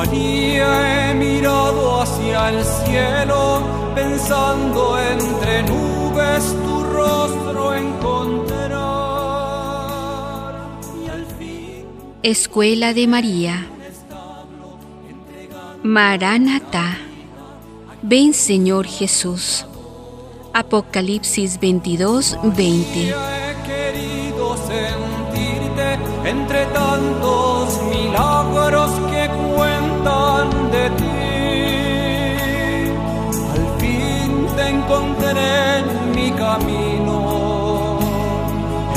María, he mirado hacia el cielo, pensando entre nubes tu rostro encontrar. Y al fin Escuela de María. Maranatá. Ven Señor Jesús. Apocalipsis 22, 20. he querido sentirte entre tantos milagros camino,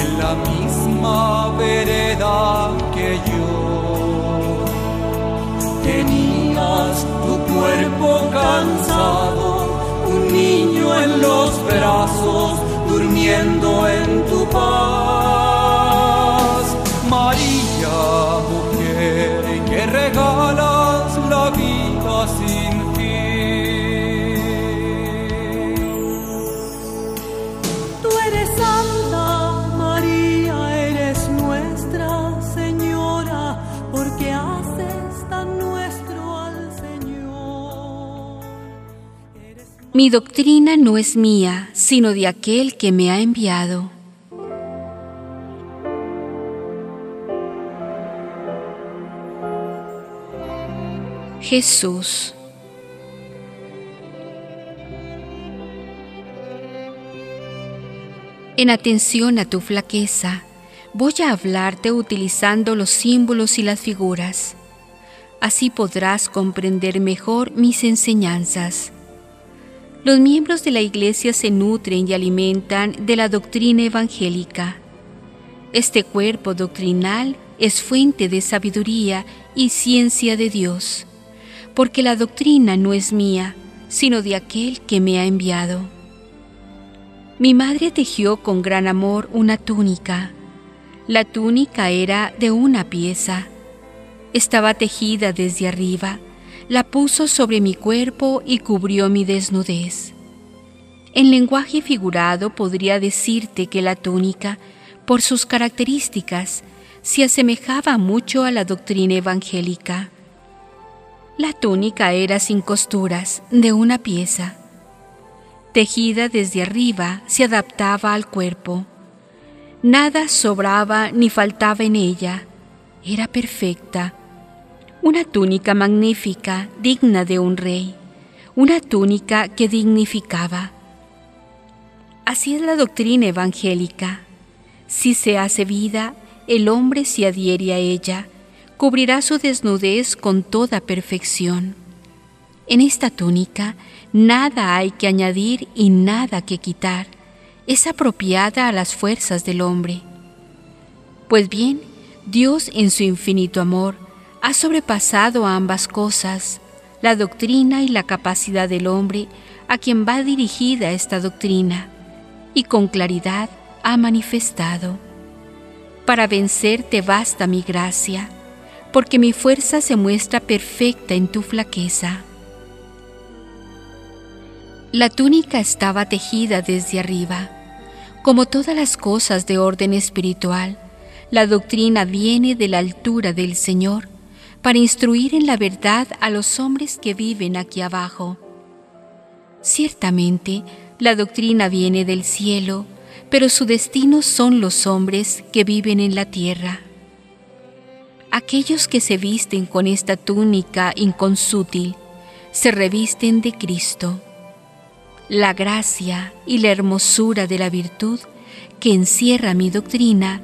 en la misma vereda que yo. Tenías tu cuerpo cansado, un niño en los brazos, durmiendo en tu paz. Mi doctrina no es mía, sino de aquel que me ha enviado. Jesús. En atención a tu flaqueza, voy a hablarte utilizando los símbolos y las figuras. Así podrás comprender mejor mis enseñanzas. Los miembros de la Iglesia se nutren y alimentan de la doctrina evangélica. Este cuerpo doctrinal es fuente de sabiduría y ciencia de Dios, porque la doctrina no es mía, sino de aquel que me ha enviado. Mi madre tejió con gran amor una túnica. La túnica era de una pieza. Estaba tejida desde arriba, la puso sobre mi cuerpo y cubrió mi desnudez. En lenguaje figurado podría decirte que la túnica, por sus características, se asemejaba mucho a la doctrina evangélica. La túnica era sin costuras, de una pieza. Tejida desde arriba, se adaptaba al cuerpo. Nada sobraba ni faltaba en ella. Era perfecta. Una túnica magnífica, digna de un rey. Una túnica que dignificaba. Así es la doctrina evangélica. Si se hace vida, el hombre se adhiere a ella, cubrirá su desnudez con toda perfección. En esta túnica nada hay que añadir y nada que quitar. Es apropiada a las fuerzas del hombre. Pues bien, Dios en su infinito amor ha sobrepasado ambas cosas, la doctrina y la capacidad del hombre a quien va dirigida esta doctrina, y con claridad ha manifestado. Para vencer te basta mi gracia, porque mi fuerza se muestra perfecta en tu flaqueza. La túnica estaba tejida desde arriba. Como todas las cosas de orden espiritual, la doctrina viene de la altura del Señor para instruir en la verdad a los hombres que viven aquí abajo. Ciertamente, la doctrina viene del cielo, pero su destino son los hombres que viven en la tierra. Aquellos que se visten con esta túnica inconsútil se revisten de Cristo. La gracia y la hermosura de la virtud que encierra mi doctrina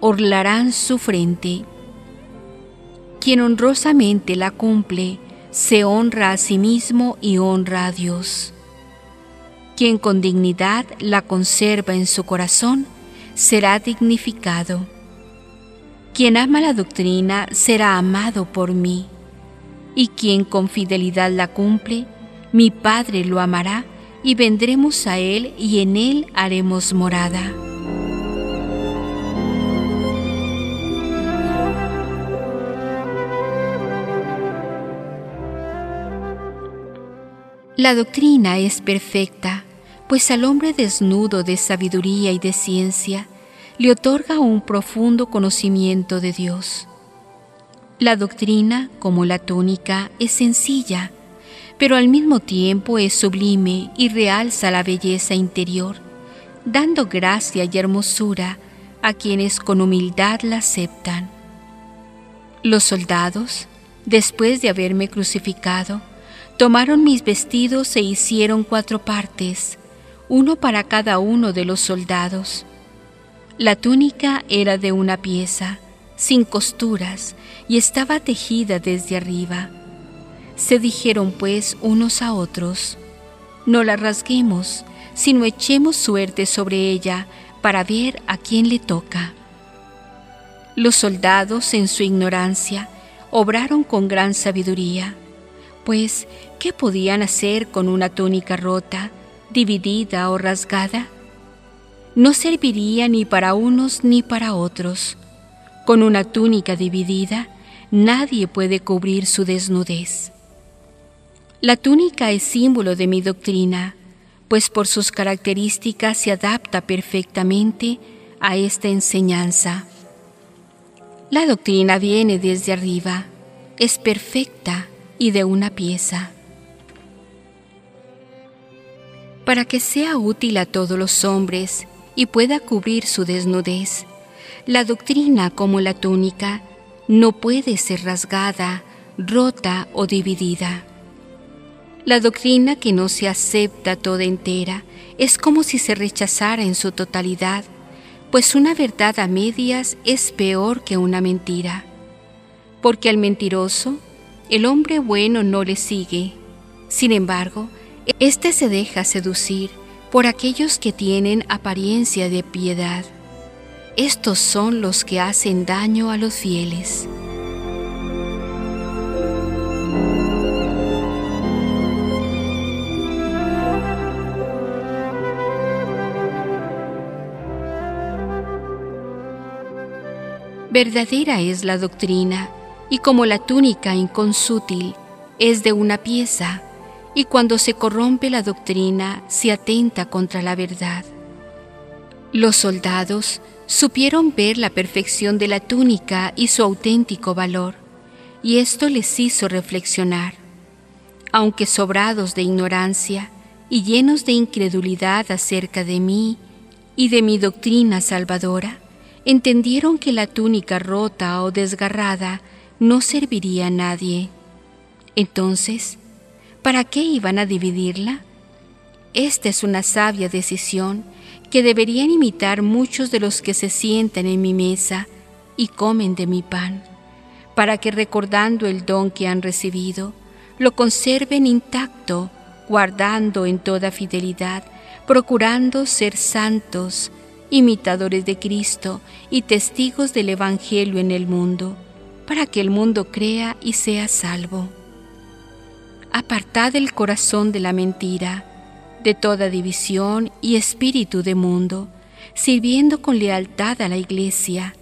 orlarán su frente. Quien honrosamente la cumple, se honra a sí mismo y honra a Dios. Quien con dignidad la conserva en su corazón, será dignificado. Quien ama la doctrina será amado por mí, y quien con fidelidad la cumple, mi Padre lo amará, y vendremos a Él y en Él haremos morada. La doctrina es perfecta, pues al hombre desnudo de sabiduría y de ciencia le otorga un profundo conocimiento de Dios. La doctrina, como la túnica, es sencilla, pero al mismo tiempo es sublime y realza la belleza interior, dando gracia y hermosura a quienes con humildad la aceptan. Los soldados, después de haberme crucificado, Tomaron mis vestidos e hicieron cuatro partes, uno para cada uno de los soldados. La túnica era de una pieza, sin costuras, y estaba tejida desde arriba. Se dijeron pues unos a otros, no la rasguemos, sino echemos suerte sobre ella para ver a quién le toca. Los soldados, en su ignorancia, obraron con gran sabiduría pues, ¿qué podían hacer con una túnica rota, dividida o rasgada? No serviría ni para unos ni para otros. Con una túnica dividida, nadie puede cubrir su desnudez. La túnica es símbolo de mi doctrina, pues por sus características se adapta perfectamente a esta enseñanza. La doctrina viene desde arriba, es perfecta, y de una pieza. Para que sea útil a todos los hombres y pueda cubrir su desnudez, la doctrina como la túnica no puede ser rasgada, rota o dividida. La doctrina que no se acepta toda entera es como si se rechazara en su totalidad, pues una verdad a medias es peor que una mentira, porque al mentiroso el hombre bueno no le sigue. Sin embargo, éste se deja seducir por aquellos que tienen apariencia de piedad. Estos son los que hacen daño a los fieles. Verdadera es la doctrina y como la túnica inconsútil es de una pieza, y cuando se corrompe la doctrina se atenta contra la verdad. Los soldados supieron ver la perfección de la túnica y su auténtico valor, y esto les hizo reflexionar. Aunque sobrados de ignorancia y llenos de incredulidad acerca de mí y de mi doctrina salvadora, entendieron que la túnica rota o desgarrada no serviría a nadie. Entonces, ¿para qué iban a dividirla? Esta es una sabia decisión que deberían imitar muchos de los que se sientan en mi mesa y comen de mi pan, para que recordando el don que han recibido, lo conserven intacto, guardando en toda fidelidad, procurando ser santos, imitadores de Cristo y testigos del Evangelio en el mundo para que el mundo crea y sea salvo. Apartad el corazón de la mentira, de toda división y espíritu de mundo, sirviendo con lealtad a la Iglesia,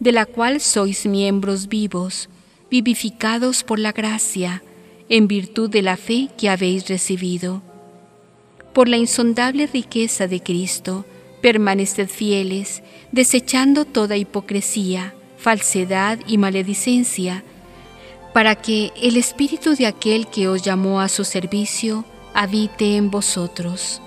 de la cual sois miembros vivos, vivificados por la gracia, en virtud de la fe que habéis recibido. Por la insondable riqueza de Cristo, permaneced fieles, desechando toda hipocresía, falsedad y maledicencia, para que el espíritu de aquel que os llamó a su servicio habite en vosotros.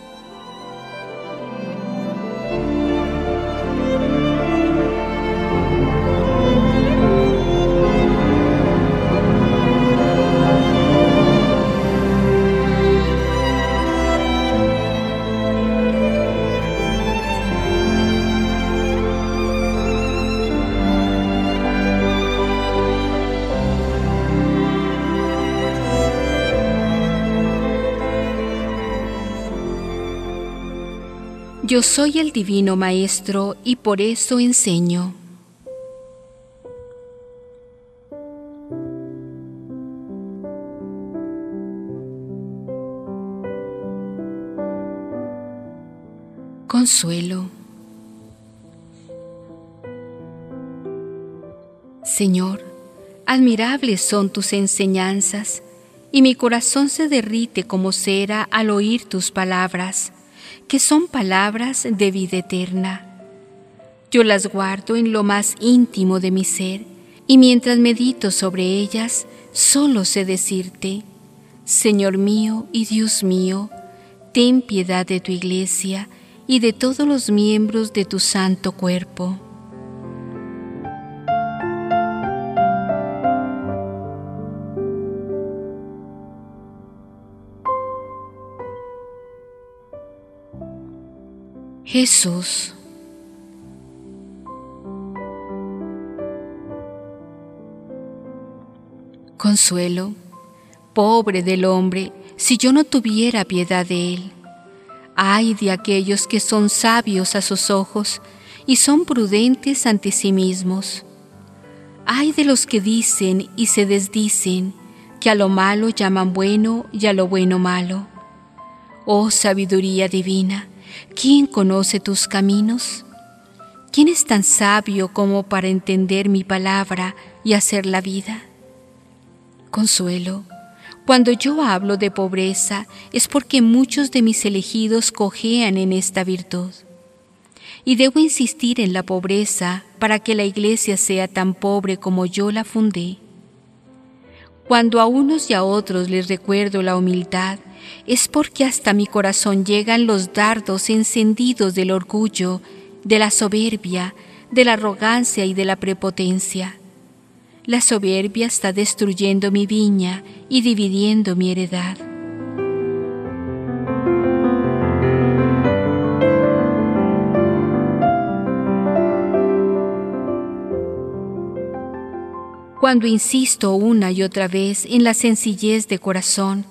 Yo soy el Divino Maestro y por eso enseño. Consuelo. Señor, admirables son tus enseñanzas, y mi corazón se derrite como cera al oír tus palabras que son palabras de vida eterna. Yo las guardo en lo más íntimo de mi ser y mientras medito sobre ellas, solo sé decirte, Señor mío y Dios mío, ten piedad de tu iglesia y de todos los miembros de tu santo cuerpo. Jesús. Consuelo, pobre del hombre, si yo no tuviera piedad de él. Ay de aquellos que son sabios a sus ojos y son prudentes ante sí mismos. Ay de los que dicen y se desdicen, que a lo malo llaman bueno y a lo bueno malo. Oh sabiduría divina, ¿Quién conoce tus caminos? ¿Quién es tan sabio como para entender mi palabra y hacer la vida? Consuelo, cuando yo hablo de pobreza es porque muchos de mis elegidos cojean en esta virtud. Y debo insistir en la pobreza para que la iglesia sea tan pobre como yo la fundé. Cuando a unos y a otros les recuerdo la humildad, es porque hasta mi corazón llegan los dardos encendidos del orgullo, de la soberbia, de la arrogancia y de la prepotencia. La soberbia está destruyendo mi viña y dividiendo mi heredad. Cuando insisto una y otra vez en la sencillez de corazón,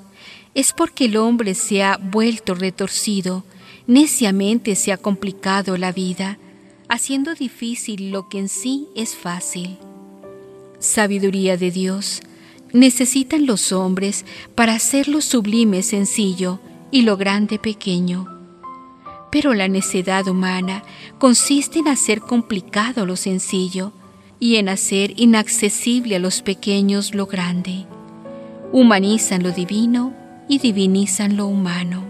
es porque el hombre se ha vuelto retorcido, neciamente se ha complicado la vida, haciendo difícil lo que en sí es fácil. Sabiduría de Dios, necesitan los hombres para hacer lo sublime sencillo y lo grande pequeño. Pero la necedad humana consiste en hacer complicado lo sencillo y en hacer inaccesible a los pequeños lo grande. Humanizan lo divino y divinizan lo humano.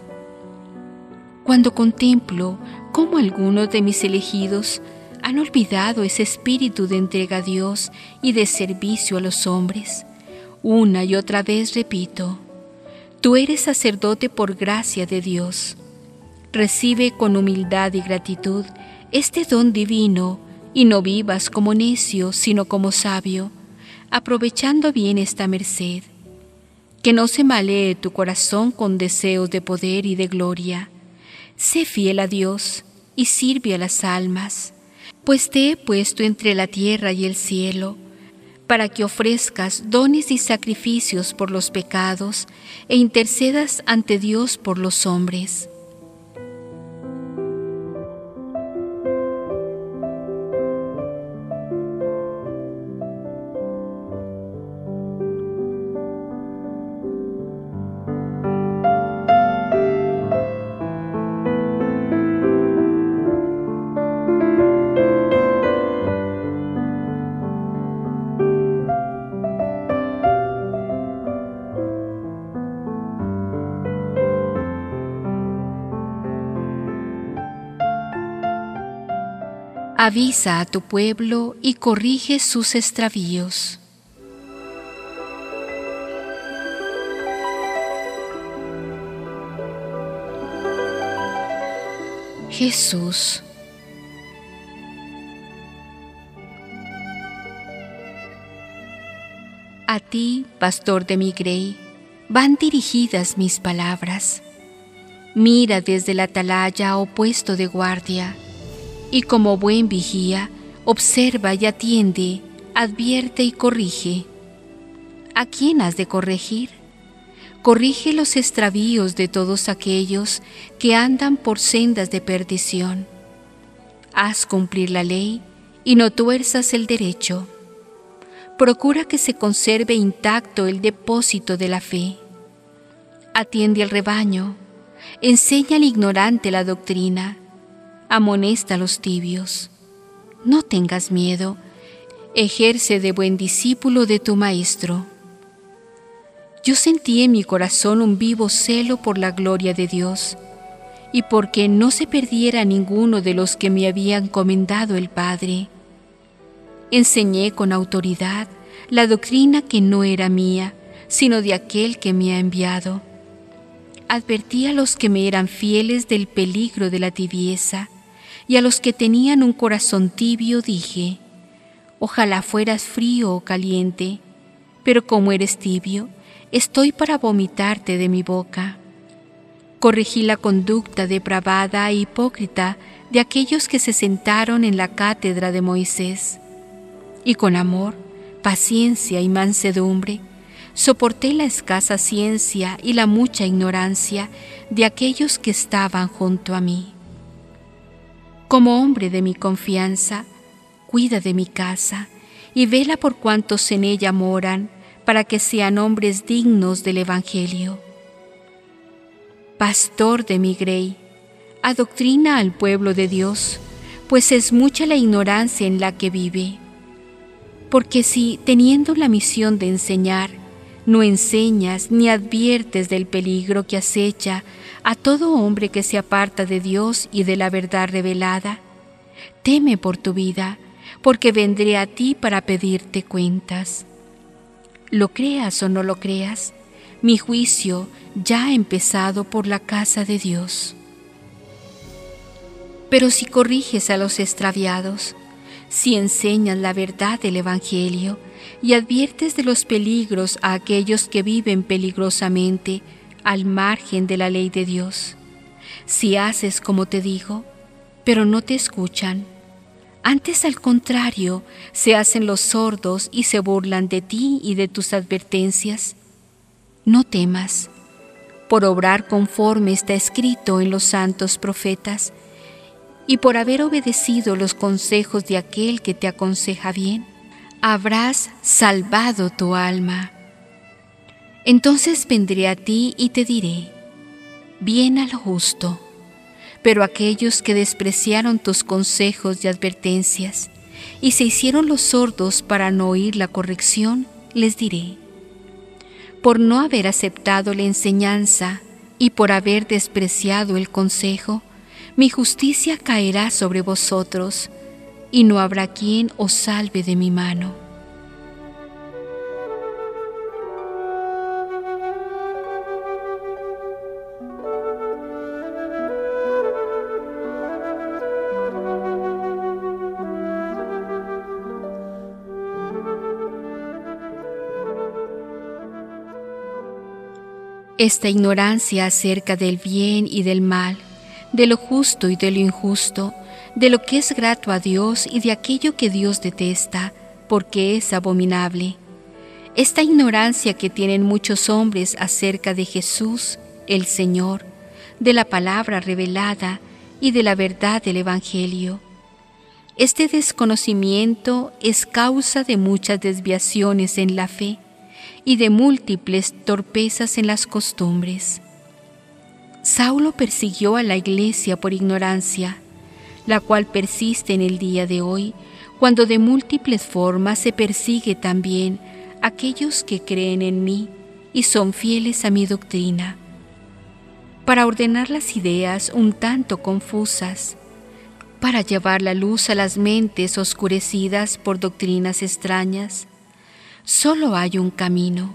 Cuando contemplo cómo algunos de mis elegidos han olvidado ese espíritu de entrega a Dios y de servicio a los hombres, una y otra vez repito, tú eres sacerdote por gracia de Dios. Recibe con humildad y gratitud este don divino y no vivas como necio, sino como sabio, aprovechando bien esta merced que no se malee tu corazón con deseos de poder y de gloria. Sé fiel a Dios y sirve a las almas, pues te he puesto entre la tierra y el cielo, para que ofrezcas dones y sacrificios por los pecados e intercedas ante Dios por los hombres. Avisa a tu pueblo y corrige sus extravíos. Jesús. A ti, pastor de mi grey, van dirigidas mis palabras. Mira desde la atalaya o puesto de guardia y como buen vigía, observa y atiende, advierte y corrige. ¿A quién has de corregir? Corrige los extravíos de todos aquellos que andan por sendas de perdición. Haz cumplir la ley y no tuerzas el derecho procura que se conserve intacto el depósito de la fe. Atiende al rebaño, enseña al ignorante la doctrina, amonesta a los tibios. No tengas miedo, ejerce de buen discípulo de tu Maestro. Yo sentí en mi corazón un vivo celo por la gloria de Dios, y porque no se perdiera ninguno de los que me había encomendado el Padre Enseñé con autoridad la doctrina que no era mía, sino de aquel que me ha enviado. Advertí a los que me eran fieles del peligro de la tibieza, y a los que tenían un corazón tibio dije, ojalá fueras frío o caliente, pero como eres tibio, estoy para vomitarte de mi boca. Corregí la conducta depravada e hipócrita de aquellos que se sentaron en la cátedra de Moisés y con amor, paciencia y mansedumbre, soporté la escasa ciencia y la mucha ignorancia de aquellos que estaban junto a mí. Como hombre de mi confianza, cuida de mi casa y vela por cuantos en ella moran, para que sean hombres dignos del Evangelio. Pastor de mi grey, adoctrina al pueblo de Dios, pues es mucha la ignorancia en la que vive porque si, teniendo la misión de enseñar, no enseñas ni adviertes del peligro que acecha a todo hombre que se aparta de Dios y de la verdad revelada, teme por tu vida, porque vendré a ti para pedirte cuentas. Lo creas o no lo creas, mi juicio ya ha empezado por la casa de Dios. Pero si corriges a los extraviados, si enseñas la verdad del Evangelio y adviertes de los peligros a aquellos que viven peligrosamente al margen de la ley de Dios. Si haces como te digo, pero no te escuchan, antes al contrario, se hacen los sordos y se burlan de ti y de tus advertencias. No temas, por obrar conforme está escrito en los santos profetas, y por haber obedecido los consejos de aquel que te aconseja bien, habrás salvado tu alma. Entonces vendré a ti y te diré, bien a lo justo, pero aquellos que despreciaron tus consejos y advertencias y se hicieron los sordos para no oír la corrección, les diré, por no haber aceptado la enseñanza y por haber despreciado el consejo, mi justicia caerá sobre vosotros, y no habrá quien os salve de mi mano. Esta ignorancia acerca del bien y del mal de lo justo y de lo injusto, de lo que es grato a Dios y de aquello que Dios detesta, porque es abominable. Esta ignorancia que tienen muchos hombres acerca de Jesús, el Señor, de la palabra revelada y de la verdad del Evangelio. Este desconocimiento es causa de muchas desviaciones en la fe y de múltiples torpezas en las costumbres. Saulo persiguió a la iglesia por ignorancia, la cual persiste en el día de hoy, cuando de múltiples formas se persigue también aquellos que creen en mí y son fieles a mi doctrina. Para ordenar las ideas un tanto confusas, para llevar la luz a las mentes oscurecidas por doctrinas extrañas, solo hay un camino,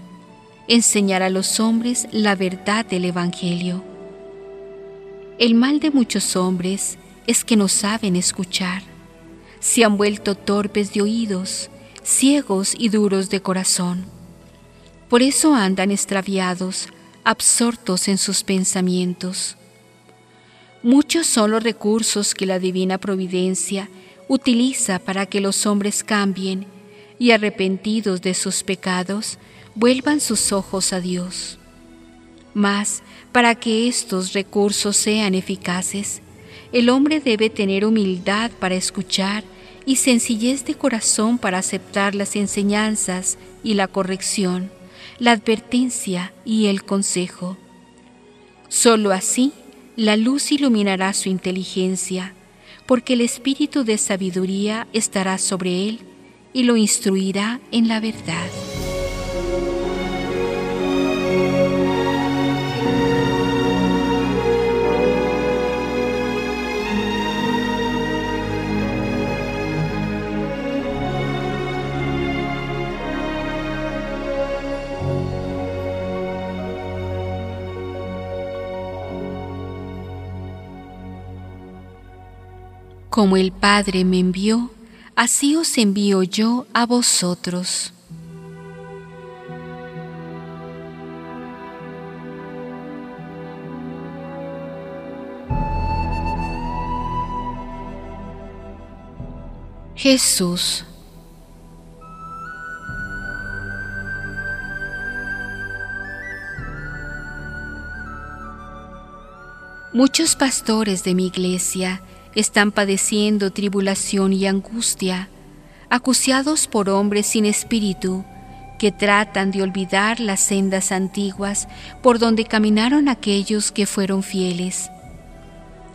enseñar a los hombres la verdad del Evangelio. El mal de muchos hombres es que no saben escuchar. Se han vuelto torpes de oídos, ciegos y duros de corazón. Por eso andan extraviados, absortos en sus pensamientos. Muchos son los recursos que la divina providencia utiliza para que los hombres cambien y arrepentidos de sus pecados vuelvan sus ojos a Dios. Mas, para que estos recursos sean eficaces, el hombre debe tener humildad para escuchar y sencillez de corazón para aceptar las enseñanzas y la corrección, la advertencia y el consejo. Solo así la luz iluminará su inteligencia, porque el espíritu de sabiduría estará sobre él y lo instruirá en la verdad. Como el Padre me envió, así os envío yo a vosotros. Jesús. Muchos pastores de mi iglesia están padeciendo tribulación y angustia, acuciados por hombres sin espíritu, que tratan de olvidar las sendas antiguas por donde caminaron aquellos que fueron fieles.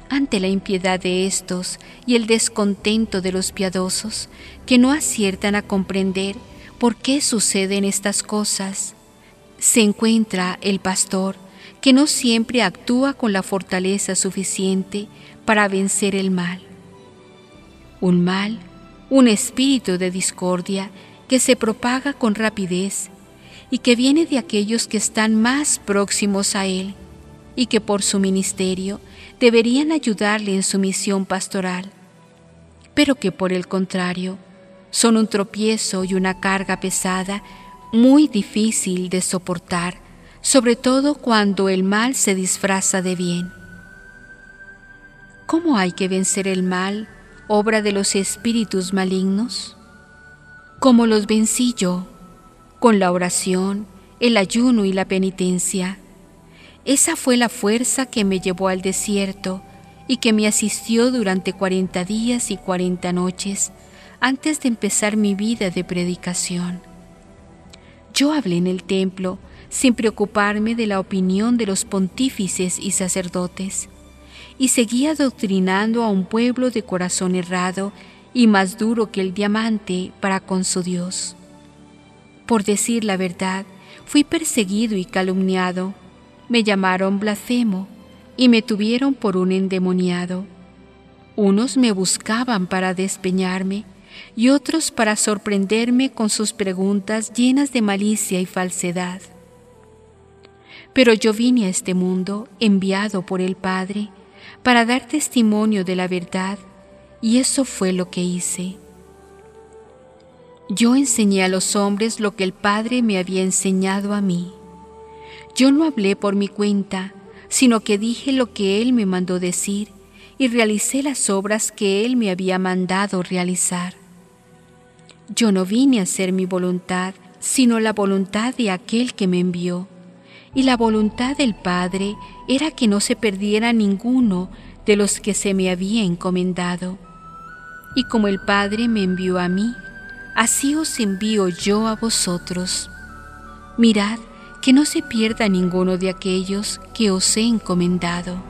Ante la impiedad de estos y el descontento de los piadosos, que no aciertan a comprender por qué suceden estas cosas, se encuentra el pastor, que no siempre actúa con la fortaleza suficiente para vencer el mal. Un mal, un espíritu de discordia que se propaga con rapidez y que viene de aquellos que están más próximos a Él y que por su ministerio deberían ayudarle en su misión pastoral, pero que por el contrario son un tropiezo y una carga pesada muy difícil de soportar, sobre todo cuando el mal se disfraza de bien. ¿Cómo hay que vencer el mal, obra de los espíritus malignos? ¿Cómo los vencí yo? Con la oración, el ayuno y la penitencia. Esa fue la fuerza que me llevó al desierto y que me asistió durante cuarenta días y cuarenta noches antes de empezar mi vida de predicación. Yo hablé en el templo sin preocuparme de la opinión de los pontífices y sacerdotes y seguía doctrinando a un pueblo de corazón errado y más duro que el diamante para con su Dios. Por decir la verdad, fui perseguido y calumniado, me llamaron blasfemo y me tuvieron por un endemoniado. Unos me buscaban para despeñarme y otros para sorprenderme con sus preguntas llenas de malicia y falsedad. Pero yo vine a este mundo enviado por el Padre para dar testimonio de la verdad, y eso fue lo que hice. Yo enseñé a los hombres lo que el Padre me había enseñado a mí. Yo no hablé por mi cuenta, sino que dije lo que Él me mandó decir y realicé las obras que Él me había mandado realizar. Yo no vine a hacer mi voluntad, sino la voluntad de aquel que me envió y la voluntad del Padre era que no se perdiera ninguno de los que se me había encomendado. Y como el Padre me envió a mí, así os envío yo a vosotros. Mirad que no se pierda ninguno de aquellos que os he encomendado.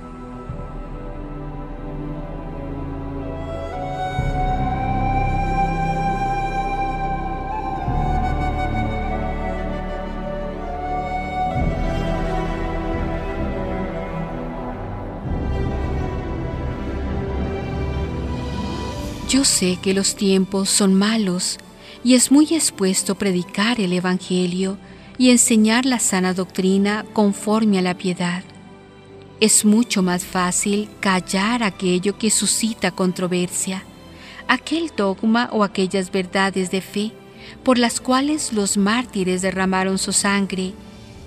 Yo sé que los tiempos son malos y es muy expuesto predicar el Evangelio y enseñar la sana doctrina conforme a la piedad. Es mucho más fácil callar aquello que suscita controversia, aquel dogma o aquellas verdades de fe por las cuales los mártires derramaron su sangre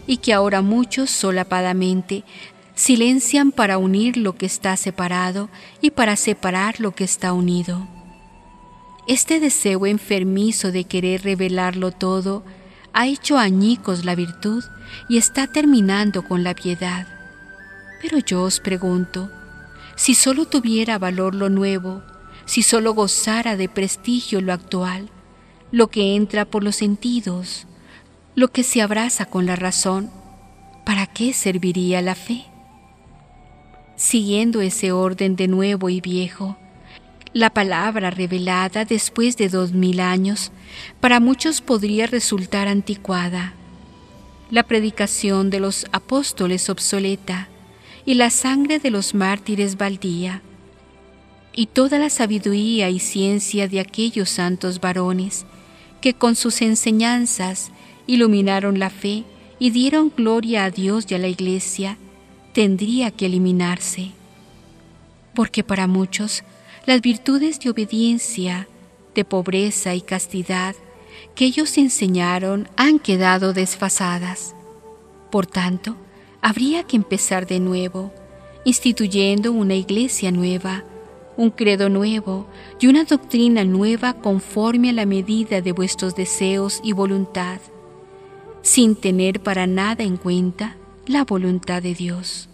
y que ahora muchos solapadamente silencian para unir lo que está separado y para separar lo que está unido. Este deseo enfermizo de querer revelarlo todo ha hecho añicos la virtud y está terminando con la piedad. Pero yo os pregunto, si solo tuviera valor lo nuevo, si solo gozara de prestigio lo actual, lo que entra por los sentidos, lo que se abraza con la razón, ¿para qué serviría la fe? Siguiendo ese orden de nuevo y viejo, la palabra revelada después de dos mil años para muchos podría resultar anticuada. La predicación de los apóstoles obsoleta y la sangre de los mártires baldía. Y toda la sabiduría y ciencia de aquellos santos varones que con sus enseñanzas iluminaron la fe y dieron gloria a Dios y a la Iglesia, tendría que eliminarse. Porque para muchos las virtudes de obediencia, de pobreza y castidad que ellos enseñaron han quedado desfasadas. Por tanto, habría que empezar de nuevo, instituyendo una iglesia nueva, un credo nuevo y una doctrina nueva conforme a la medida de vuestros deseos y voluntad, sin tener para nada en cuenta la voluntad de Dios.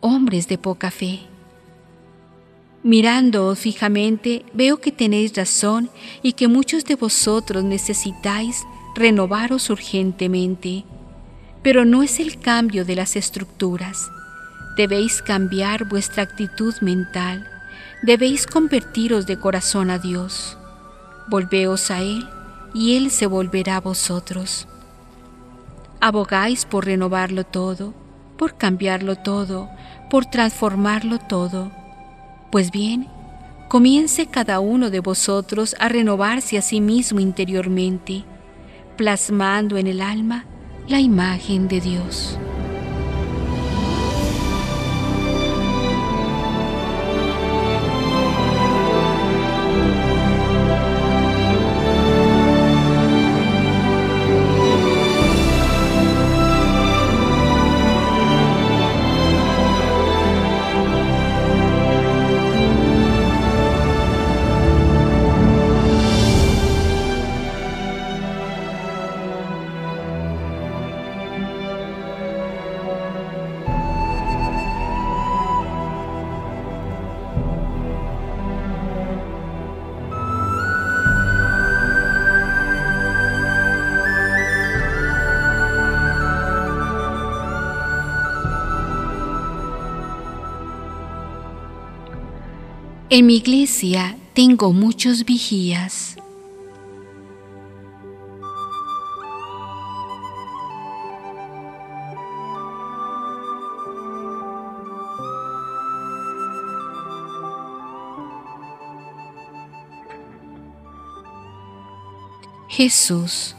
Hombres de poca fe, Mirándoos fijamente, veo que tenéis razón y que muchos de vosotros necesitáis renovaros urgentemente. Pero no es el cambio de las estructuras. Debéis cambiar vuestra actitud mental. Debéis convertiros de corazón a Dios. Volveos a Él y Él se volverá a vosotros. Abogáis por renovarlo todo, por cambiarlo todo, por transformarlo todo pues bien, comience cada uno de vosotros a renovarse a sí mismo interiormente, plasmando en el alma la imagen de Dios. En mi iglesia tengo muchos vigías. Jesús.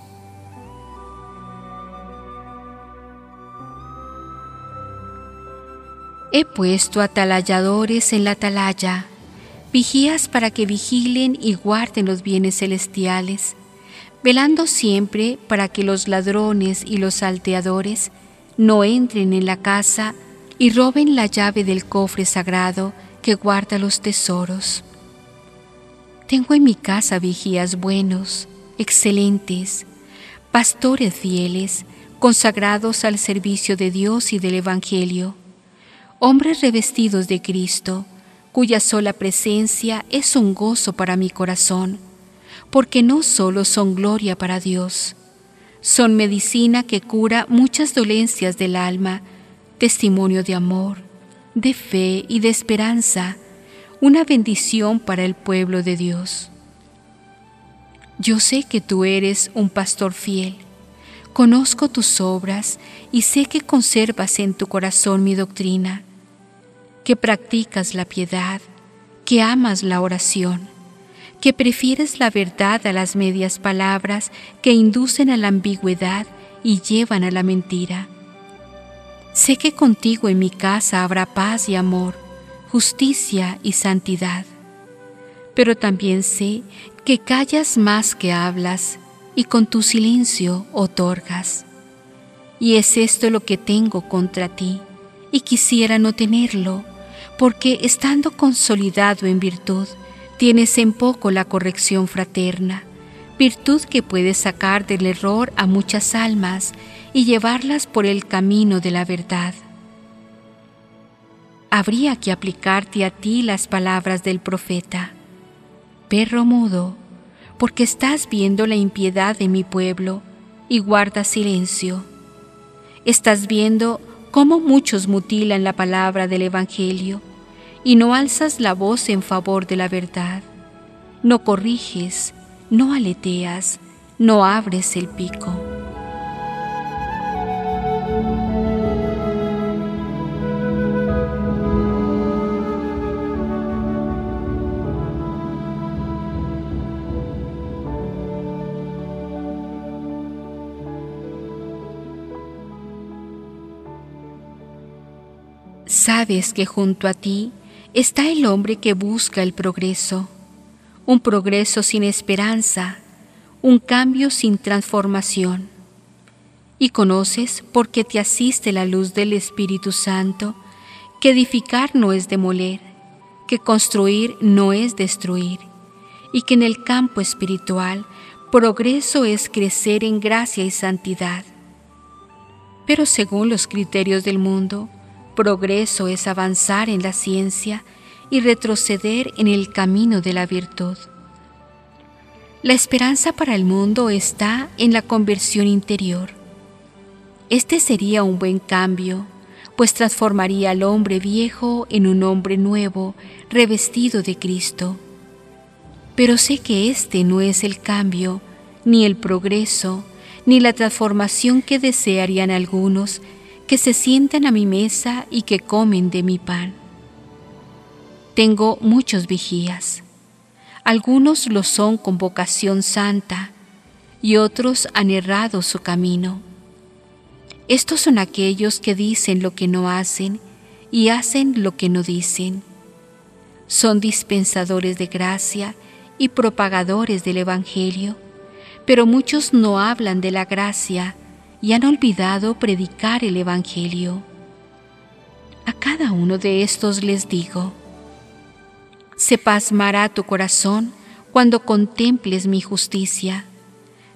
He puesto atalayadores en la atalaya vigías para que vigilen y guarden los bienes celestiales, velando siempre para que los ladrones y los salteadores no entren en la casa y roben la llave del cofre sagrado que guarda los tesoros. Tengo en mi casa vigías buenos, excelentes, pastores fieles, consagrados al servicio de Dios y del Evangelio, hombres revestidos de Cristo, cuya sola presencia es un gozo para mi corazón, porque no solo son gloria para Dios, son medicina que cura muchas dolencias del alma, testimonio de amor, de fe y de esperanza, una bendición para el pueblo de Dios. Yo sé que tú eres un pastor fiel, conozco tus obras y sé que conservas en tu corazón mi doctrina que practicas la piedad, que amas la oración, que prefieres la verdad a las medias palabras que inducen a la ambigüedad y llevan a la mentira. Sé que contigo en mi casa habrá paz y amor, justicia y santidad. Pero también sé que callas más que hablas y con tu silencio otorgas. Y es esto lo que tengo contra ti, y quisiera no tenerlo, porque estando consolidado en virtud, tienes en poco la corrección fraterna, virtud que puede sacar del error a muchas almas y llevarlas por el camino de la verdad. Habría que aplicarte a ti las palabras del profeta. Perro mudo, porque estás viendo la impiedad de mi pueblo y guarda silencio. Estás viendo cómo muchos mutilan la palabra del Evangelio y no alzas la voz en favor de la verdad. No corriges, no aleteas, no abres el pico. Sabes que junto a ti está el hombre que busca el progreso, un progreso sin esperanza, un cambio sin transformación. Y conoces, porque te asiste la luz del Espíritu Santo, que edificar no es demoler, que construir no es destruir, y que en el campo espiritual progreso es crecer en gracia y santidad. Pero según los criterios del mundo, Progreso es avanzar en la ciencia y retroceder en el camino de la virtud. La esperanza para el mundo está en la conversión interior. Este sería un buen cambio, pues transformaría al hombre viejo en un hombre nuevo, revestido de Cristo. Pero sé que este no es el cambio, ni el progreso, ni la transformación que desearían algunos que se sientan a mi mesa y que comen de mi pan. Tengo muchos vigías. Algunos lo son con vocación santa y otros han errado su camino. Estos son aquellos que dicen lo que no hacen y hacen lo que no dicen. Son dispensadores de gracia y propagadores del Evangelio, pero muchos no hablan de la gracia y han olvidado predicar el Evangelio. A cada uno de estos les digo, se pasmará tu corazón cuando contemples mi justicia.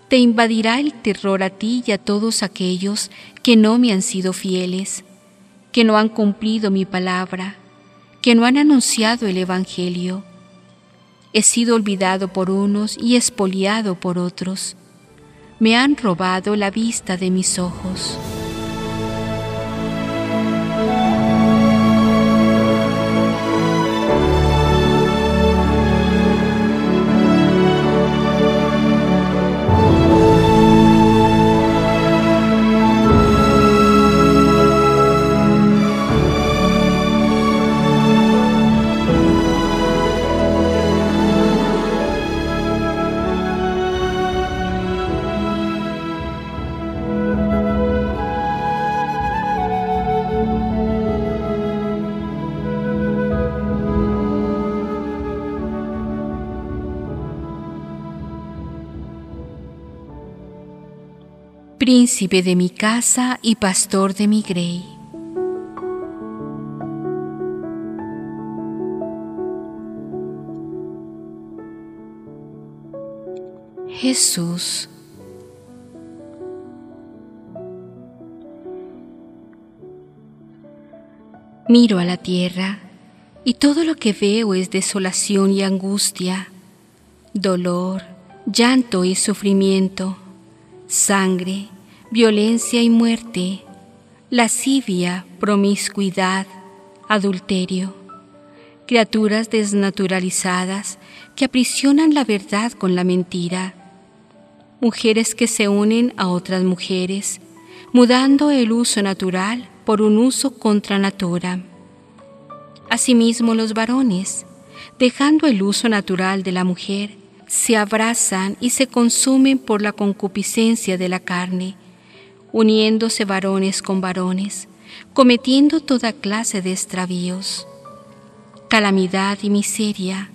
Te invadirá el terror a ti y a todos aquellos que no me han sido fieles, que no han cumplido mi palabra, que no han anunciado el Evangelio. He sido olvidado por unos y expoliado por otros me han robado la vista de mis ojos. Príncipe de mi casa y pastor de mi grey. Jesús. Miro a la tierra y todo lo que veo es desolación y angustia, dolor, llanto y sufrimiento, sangre, violencia y muerte, lascivia, promiscuidad, adulterio, criaturas desnaturalizadas que aprisionan la verdad con la mentira, mujeres que se unen a otras mujeres, mudando el uso natural por un uso contra natura. Asimismo los varones, dejando el uso natural de la mujer, se abrazan y se consumen por la concupiscencia de la carne, uniéndose varones con varones, cometiendo toda clase de extravíos, calamidad y miseria,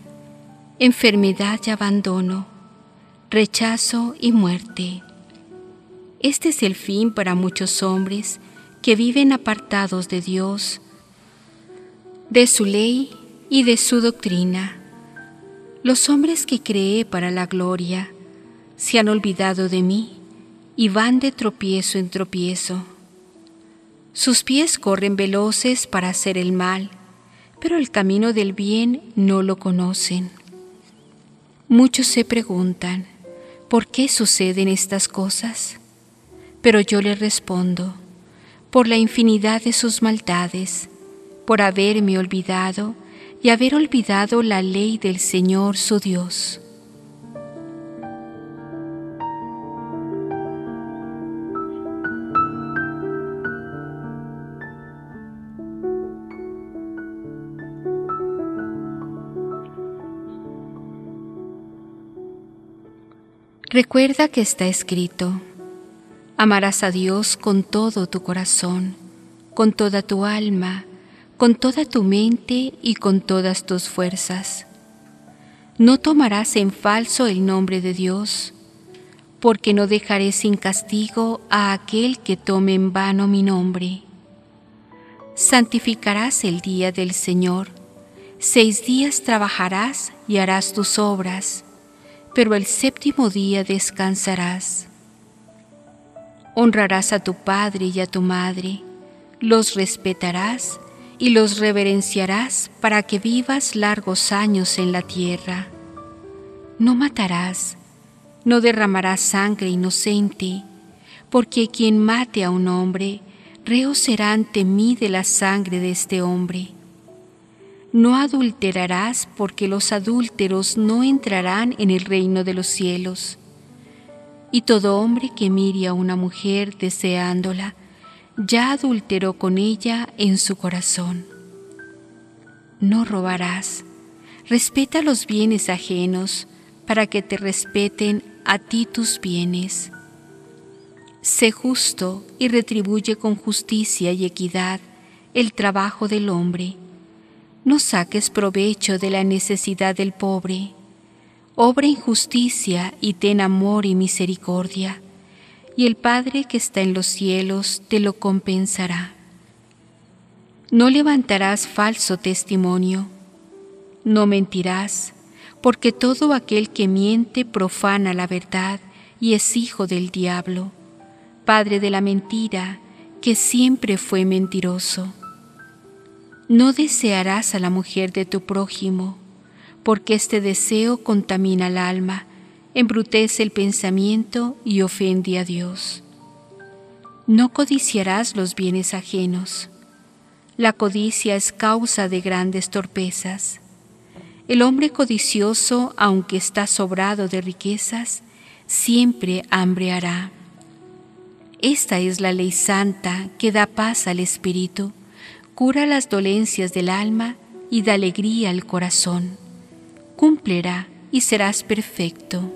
enfermedad y abandono, rechazo y muerte. Este es el fin para muchos hombres que viven apartados de Dios, de su ley y de su doctrina. Los hombres que creé para la gloria se han olvidado de mí y van de tropiezo en tropiezo. Sus pies corren veloces para hacer el mal, pero el camino del bien no lo conocen. Muchos se preguntan, ¿por qué suceden estas cosas? Pero yo les respondo, por la infinidad de sus maldades, por haberme olvidado y haber olvidado la ley del Señor su Dios. Recuerda que está escrito, amarás a Dios con todo tu corazón, con toda tu alma, con toda tu mente y con todas tus fuerzas. No tomarás en falso el nombre de Dios, porque no dejaré sin castigo a aquel que tome en vano mi nombre. Santificarás el día del Señor, seis días trabajarás y harás tus obras, pero el séptimo día descansarás. Honrarás a tu padre y a tu madre, los respetarás y los reverenciarás para que vivas largos años en la tierra. No matarás, no derramarás sangre inocente, porque quien mate a un hombre, reo será ante mí de la sangre de este hombre. No adulterarás, porque los adúlteros no entrarán en el reino de los cielos. Y todo hombre que mire a una mujer deseándola, ya adulteró con ella en su corazón. No robarás. Respeta los bienes ajenos para que te respeten a ti tus bienes. Sé justo y retribuye con justicia y equidad el trabajo del hombre. No saques provecho de la necesidad del pobre. Obra injusticia y ten amor y misericordia y el Padre que está en los cielos te lo compensará. No levantarás falso testimonio, no mentirás, porque todo aquel que miente profana la verdad y es hijo del diablo, padre de la mentira, que siempre fue mentiroso. No desearás a la mujer de tu prójimo, porque este deseo contamina el alma embrutece el pensamiento y ofende a Dios. No codiciarás los bienes ajenos. La codicia es causa de grandes torpezas. El hombre codicioso, aunque está sobrado de riquezas, siempre hambre hará. Esta es la ley santa que da paz al espíritu, cura las dolencias del alma y da alegría al corazón. Cúmplera y serás perfecto.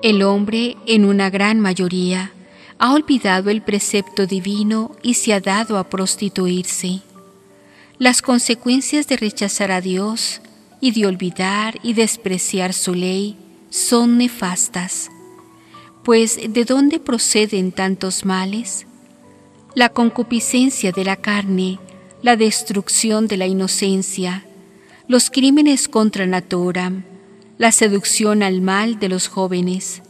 El hombre, en una gran mayoría, ha olvidado el precepto divino y se ha dado a prostituirse. Las consecuencias de rechazar a Dios y de olvidar y despreciar su ley son nefastas. Pues ¿de dónde proceden tantos males? La concupiscencia de la carne, la destrucción de la inocencia, los crímenes contra natura, la seducción al mal de los jóvenes,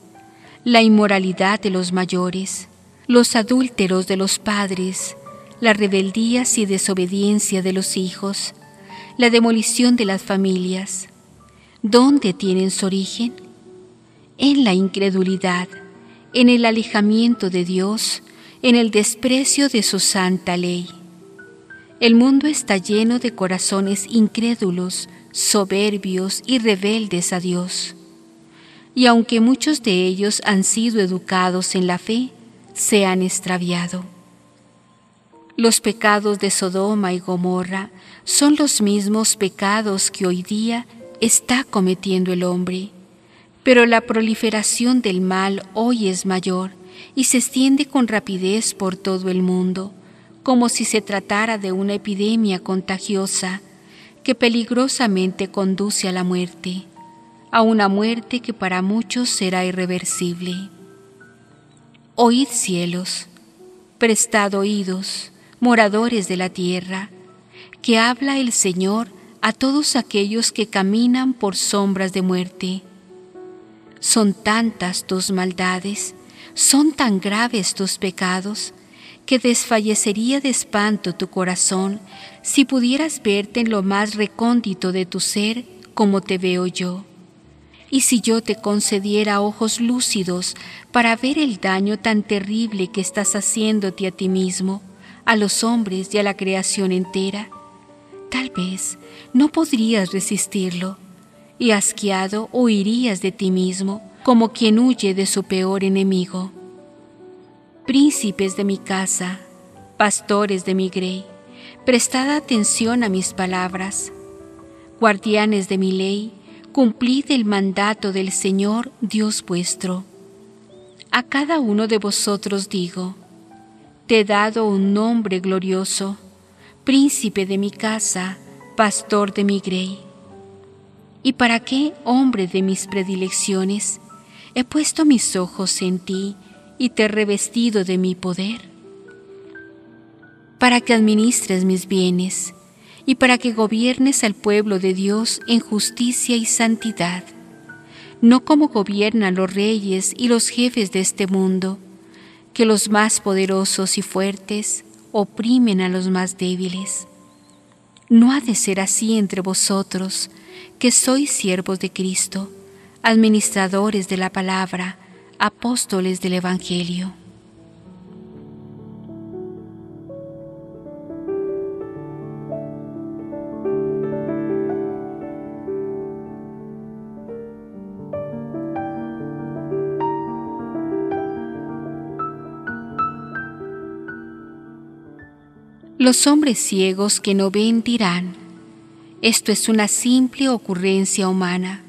la inmoralidad de los mayores, los adúlteros de los padres, las rebeldías y desobediencia de los hijos, la demolición de las familias. ¿Dónde tienen su origen? En la incredulidad, en el alejamiento de Dios, en el desprecio de su santa ley. El mundo está lleno de corazones incrédulos, soberbios y rebeldes a Dios. Y aunque muchos de ellos han sido educados en la fe, se han extraviado. Los pecados de Sodoma y Gomorra son los mismos pecados que hoy día está cometiendo el hombre, pero la proliferación del mal hoy es mayor y se extiende con rapidez por todo el mundo, como si se tratara de una epidemia contagiosa que peligrosamente conduce a la muerte, a una muerte que para muchos será irreversible. Oíd cielos, prestad oídos, moradores de la tierra, que habla el Señor a todos aquellos que caminan por sombras de muerte. Son tantas tus maldades, son tan graves tus pecados, que desfallecería de espanto tu corazón si pudieras verte en lo más recóndito de tu ser como te veo yo. Y si yo te concediera ojos lúcidos para ver el daño tan terrible que estás haciéndote a ti mismo, a los hombres y a la creación entera, tal vez no podrías resistirlo y asqueado huirías de ti mismo como quien huye de su peor enemigo. Príncipes de mi casa, pastores de mi grey, prestad atención a mis palabras. Guardianes de mi ley, cumplid el mandato del Señor Dios vuestro. A cada uno de vosotros digo, te he dado un nombre glorioso, príncipe de mi casa, pastor de mi grey. ¿Y para qué, hombre de mis predilecciones, he puesto mis ojos en ti y te he revestido de mi poder? Para que administres mis bienes y para que gobiernes al pueblo de Dios en justicia y santidad, no como gobiernan los reyes y los jefes de este mundo, que los más poderosos y fuertes oprimen a los más débiles. No ha de ser así entre vosotros, que sois siervos de Cristo, administradores de la palabra, apóstoles del Evangelio. Los hombres ciegos que no ven dirán, esto es una simple ocurrencia humana,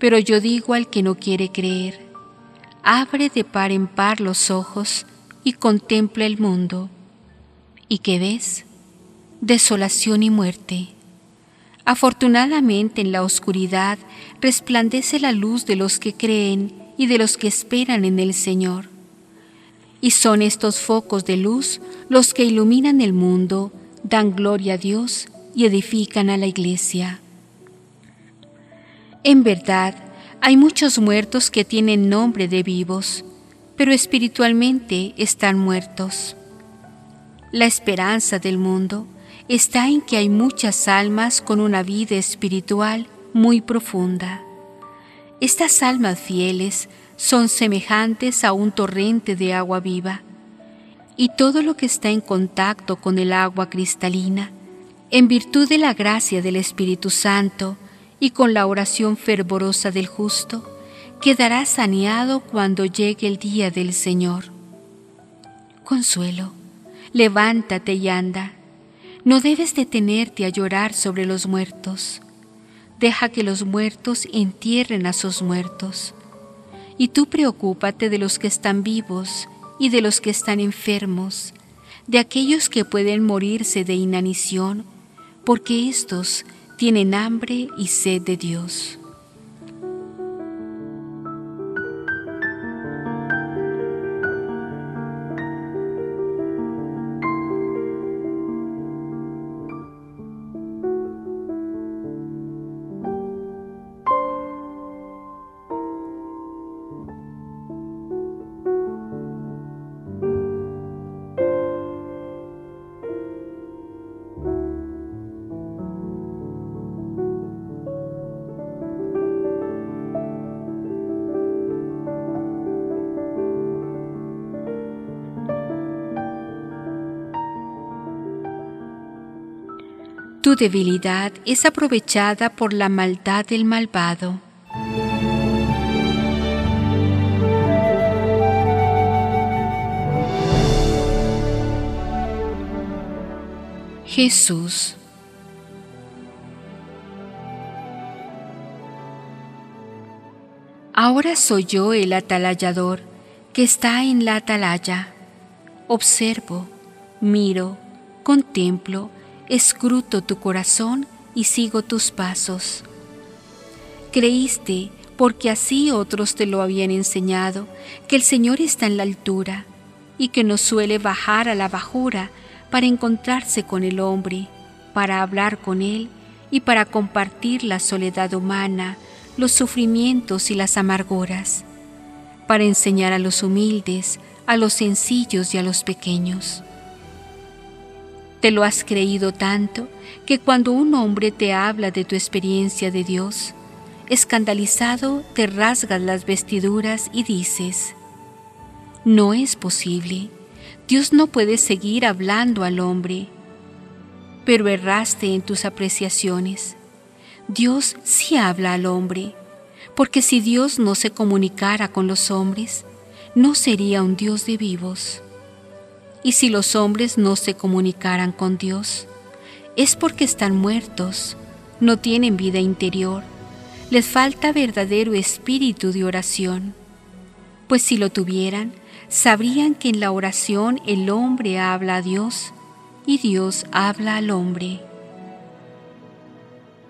pero yo digo al que no quiere creer, abre de par en par los ojos y contempla el mundo. ¿Y qué ves? Desolación y muerte. Afortunadamente en la oscuridad resplandece la luz de los que creen y de los que esperan en el Señor. Y son estos focos de luz los que iluminan el mundo, dan gloria a Dios y edifican a la iglesia. En verdad, hay muchos muertos que tienen nombre de vivos, pero espiritualmente están muertos. La esperanza del mundo está en que hay muchas almas con una vida espiritual muy profunda. Estas almas fieles son semejantes a un torrente de agua viva, y todo lo que está en contacto con el agua cristalina, en virtud de la gracia del Espíritu Santo y con la oración fervorosa del justo, quedará saneado cuando llegue el día del Señor. Consuelo, levántate y anda. No debes detenerte a llorar sobre los muertos. Deja que los muertos entierren a sus muertos y tú preocúpate de los que están vivos y de los que están enfermos, de aquellos que pueden morirse de inanición, porque éstos tienen hambre y sed de Dios. Debilidad es aprovechada por la maldad del malvado. Jesús. Ahora soy yo el atalayador que está en la atalaya. Observo, miro, contemplo, escruto tu corazón y sigo tus pasos. Creíste, porque así otros te lo habían enseñado, que el Señor está en la altura y que no suele bajar a la bajura para encontrarse con el hombre, para hablar con él y para compartir la soledad humana, los sufrimientos y las amarguras, para enseñar a los humildes, a los sencillos y a los pequeños. Te lo has creído tanto que cuando un hombre te habla de tu experiencia de Dios, escandalizado te rasgas las vestiduras y dices, no es posible, Dios no puede seguir hablando al hombre. Pero erraste en tus apreciaciones. Dios sí habla al hombre, porque si Dios no se comunicara con los hombres, no sería un Dios de vivos. Y si los hombres no se comunicaran con Dios, es porque están muertos, no tienen vida interior, les falta verdadero espíritu de oración. Pues si lo tuvieran, sabrían que en la oración el hombre habla a Dios y Dios habla al hombre.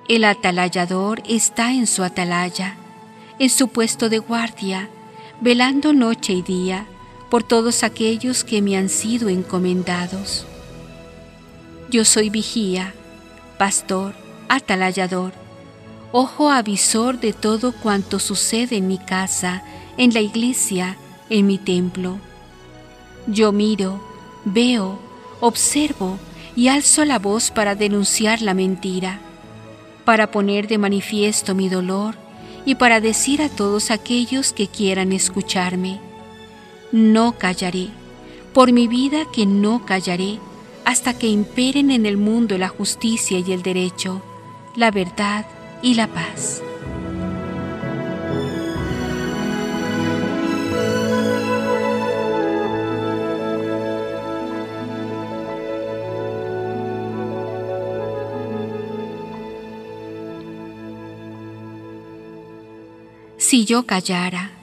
El atalayador está en su atalaya, en su puesto de guardia, velando noche y día por todos aquellos que me han sido encomendados. Yo soy vigía, pastor, atalayador, ojo avisor de todo cuanto sucede en mi casa, en la iglesia, en mi templo. Yo miro, veo, observo y alzo la voz para denunciar la mentira para poner de manifiesto mi dolor y para decir a todos aquellos que quieran escucharme, no callaré, por mi vida que no callaré, hasta que imperen en el mundo la justicia y el derecho, la verdad y la paz. Si yo callara,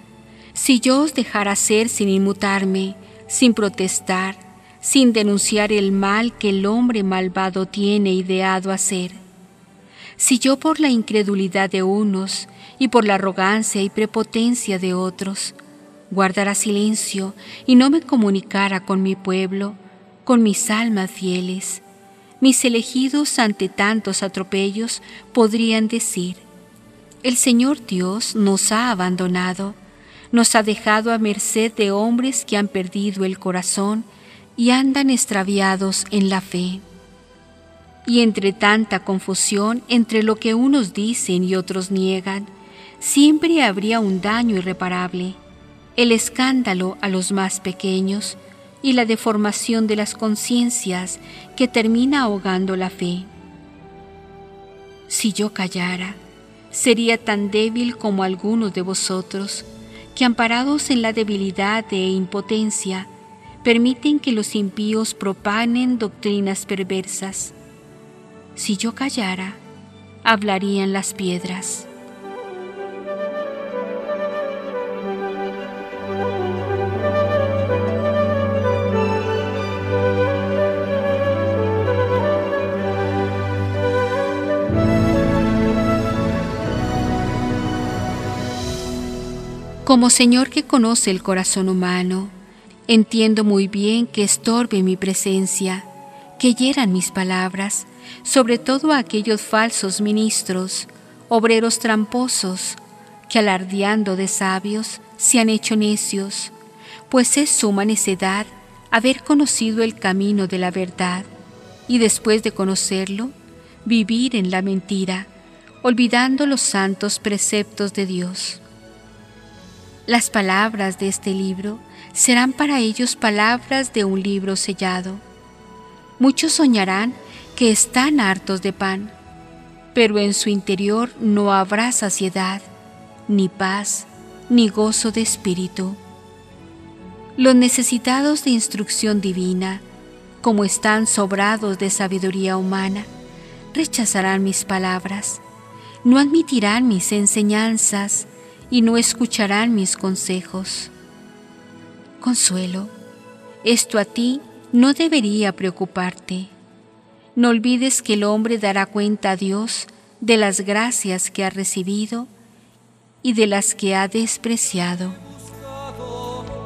si yo os dejara ser sin inmutarme, sin protestar, sin denunciar el mal que el hombre malvado tiene ideado hacer, si yo por la incredulidad de unos y por la arrogancia y prepotencia de otros guardara silencio y no me comunicara con mi pueblo, con mis almas fieles, mis elegidos ante tantos atropellos podrían decir, el Señor Dios nos ha abandonado, nos ha dejado a merced de hombres que han perdido el corazón y andan extraviados en la fe. Y entre tanta confusión entre lo que unos dicen y otros niegan, siempre habría un daño irreparable, el escándalo a los más pequeños y la deformación de las conciencias que termina ahogando la fe. Si yo callara, sería tan débil como algunos de vosotros, que amparados en la debilidad e impotencia, permiten que los impíos propaguen doctrinas perversas. Si yo callara, hablarían las piedras. Como Señor que conoce el corazón humano, entiendo muy bien que estorbe mi presencia, que hieran mis palabras, sobre todo a aquellos falsos ministros, obreros tramposos, que alardeando de sabios se han hecho necios, pues es suma necedad haber conocido el camino de la verdad y después de conocerlo, vivir en la mentira, olvidando los santos preceptos de Dios. Las palabras de este libro serán para ellos palabras de un libro sellado. Muchos soñarán que están hartos de pan, pero en su interior no habrá saciedad, ni paz, ni gozo de espíritu. Los necesitados de instrucción divina como están sobrados de sabiduría humana, rechazarán mis palabras, no admitirán mis enseñanzas y no escucharán mis consejos. Consuelo, esto a ti no debería preocuparte. No olvides que el hombre dará cuenta a Dios de las gracias que ha recibido y de las que ha despreciado.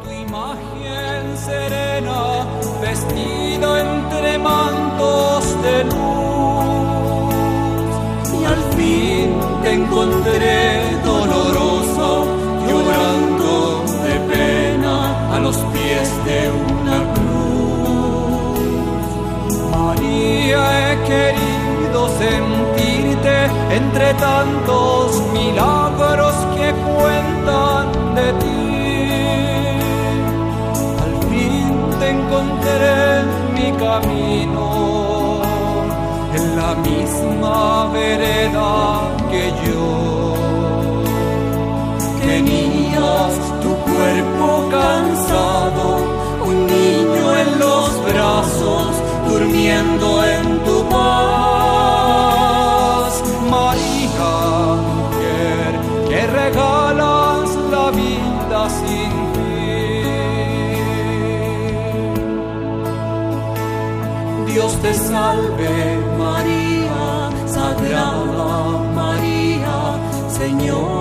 Tu imagen serena, vestida entre mantos de luz, y al fin te encontré doloroso, entre tantos milagros que cuentan de ti. Al fin te encontré en mi camino, en la misma vereda que yo. Tenías tu cuerpo cansado, un niño en los brazos, durmiendo en tu paz. Te salve, María, Sagrada María, Señora